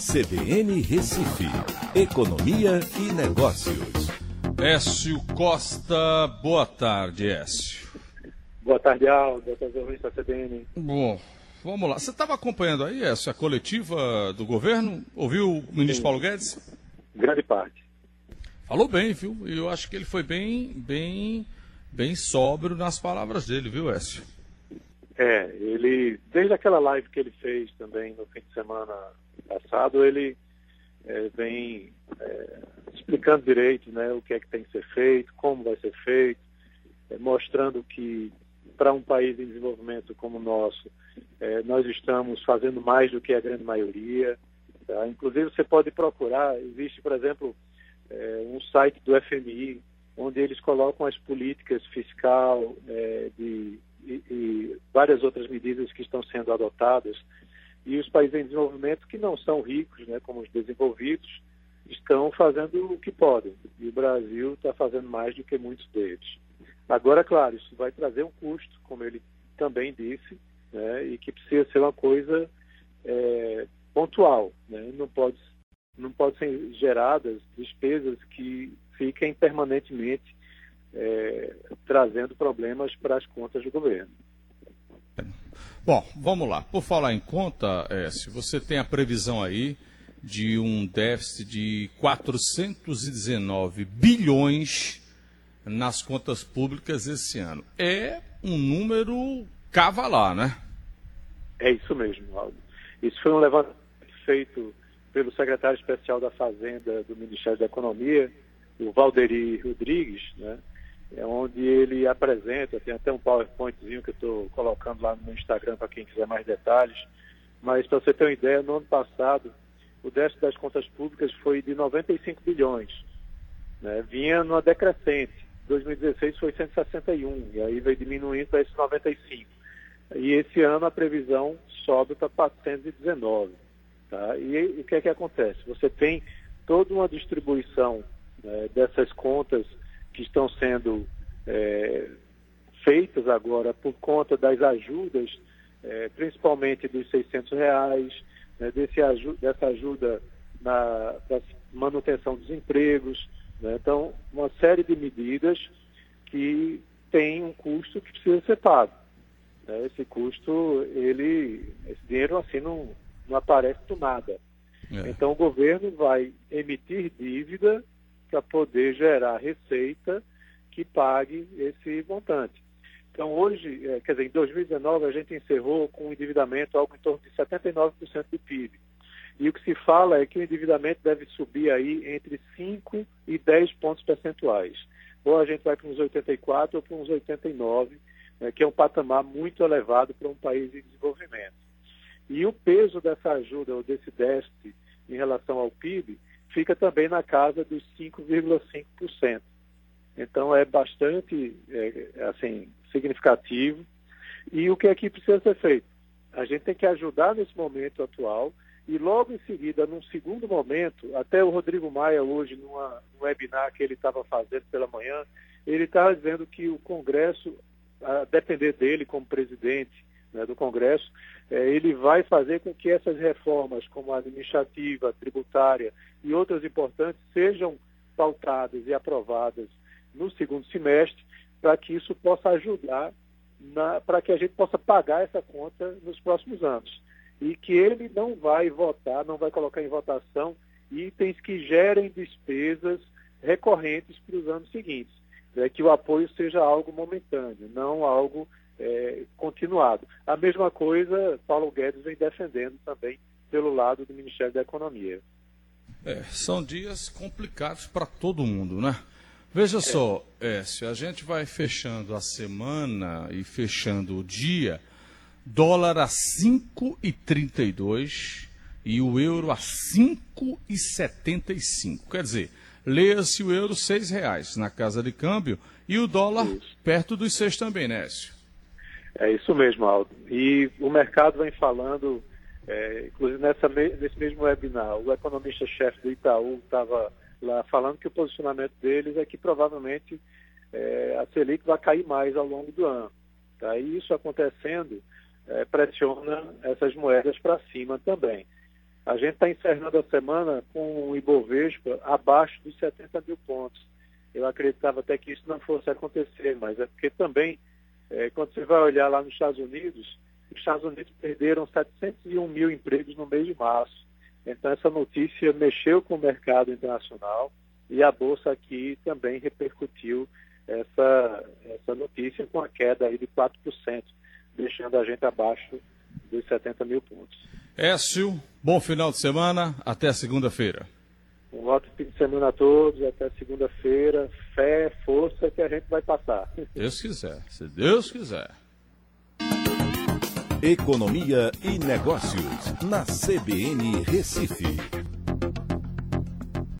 CBN Recife, Economia e Negócios. Écio Costa, boa tarde, Écio. Boa tarde, Aldo, boa tarde, ouvintes da CBN. Bom, vamos lá. Você estava acompanhando aí, Écio, a coletiva do governo? Ouviu o ministro Sim. Paulo Guedes? Grande parte. Falou bem, viu? E eu acho que ele foi bem, bem, bem sóbrio nas palavras dele, viu, Écio? É, ele, desde aquela live que ele fez também no fim de semana passado, ele é, vem é, explicando direito né, o que é que tem que ser feito, como vai ser feito, é, mostrando que para um país em desenvolvimento como o nosso, é, nós estamos fazendo mais do que a grande maioria. Tá? Inclusive, você pode procurar, existe, por exemplo, é, um site do FMI, onde eles colocam as políticas fiscal, é, de e, e várias outras medidas que estão sendo adotadas. E os países em desenvolvimento que não são ricos, né, como os desenvolvidos, estão fazendo o que podem. E o Brasil está fazendo mais do que muitos deles. Agora, claro, isso vai trazer um custo, como ele também disse, né, e que precisa ser uma coisa é, pontual. Né? Não, pode, não pode ser geradas despesas que fiquem permanentemente é, trazendo problemas para as contas do governo. Bom, vamos lá. Por falar em conta, se você tem a previsão aí de um déficit de 419 bilhões nas contas públicas esse ano. É um número cavalar, né? É isso mesmo, Aldo. Isso foi um levantamento feito pelo secretário especial da Fazenda do Ministério da Economia, o Valderi Rodrigues, né? É onde ele apresenta, tem até um PowerPointzinho que eu estou colocando lá no Instagram para quem quiser mais detalhes. Mas para você ter uma ideia, no ano passado, o déficit das contas públicas foi de 95 bilhões. Né? Vinha numa decrescente. 2016 foi 161, e aí veio diminuindo para esse 95. E esse ano a previsão sobe para 419. Tá? E, e o que é que acontece? Você tem toda uma distribuição né, dessas contas que estão sendo é, feitas agora por conta das ajudas, é, principalmente dos 600 reais, né, desse, dessa ajuda na, manutenção dos empregos. Né? Então, uma série de medidas que tem um custo que precisa ser pago. Né? Esse custo, ele, esse dinheiro assim não, não aparece do nada. É. Então, o governo vai emitir dívida para poder gerar receita que pague esse montante. Então, hoje, é, quer dizer, em 2019, a gente encerrou com um endividamento algo em torno de 79% do PIB. E o que se fala é que o endividamento deve subir aí entre 5 e 10 pontos percentuais. Ou a gente vai para uns 84 ou para uns 89, né, que é um patamar muito elevado para um país em desenvolvimento. E o peso dessa ajuda ou desse déficit em relação ao PIB fica também na casa dos 5,5%. Então é bastante é, assim significativo. E o que é precisa ser feito? A gente tem que ajudar nesse momento atual e logo em seguida, num segundo momento, até o Rodrigo Maia hoje, numa, num webinar que ele estava fazendo pela manhã, ele estava dizendo que o Congresso, a depender dele como presidente né, do Congresso, é, ele vai fazer com que essas reformas, como a administrativa, tributária e outras importantes, sejam pautadas e aprovadas no segundo semestre, para que isso possa ajudar, para que a gente possa pagar essa conta nos próximos anos. E que ele não vai votar, não vai colocar em votação itens que gerem despesas recorrentes para os anos seguintes. É que o apoio seja algo momentâneo, não algo é, continuado. A mesma coisa Paulo Guedes vem defendendo também pelo lado do Ministério da Economia. É, são dias complicados para todo mundo, né? Veja é. só, Écio, a gente vai fechando a semana e fechando o dia, dólar a 5,32 e o euro a 5,75. Quer dizer, leia-se o euro R$ reais na casa de câmbio e o dólar Isso. perto dos seis também, né, Écio? É isso mesmo, Aldo. E o mercado vem falando, é, inclusive nessa, nesse mesmo webinar, o economista-chefe do Itaú estava lá falando que o posicionamento deles é que provavelmente é, a Selic vai cair mais ao longo do ano. Tá? E isso acontecendo é, pressiona essas moedas para cima também. A gente está encerrando a semana com o Ibovespa abaixo dos 70 mil pontos. Eu acreditava até que isso não fosse acontecer, mas é porque também, é, quando você vai olhar lá nos Estados Unidos, os Estados Unidos perderam 701 mil empregos no mês de março. Então, essa notícia mexeu com o mercado internacional e a Bolsa aqui também repercutiu essa, essa notícia com a queda aí de 4%, deixando a gente abaixo dos 70 mil pontos. Écio, bom final de semana, até segunda-feira. Um ótimo fim de semana a todos, até segunda-feira. Fé, força que a gente vai passar. Deus quiser, se Deus quiser. Economia e Negócios, na CBN Recife.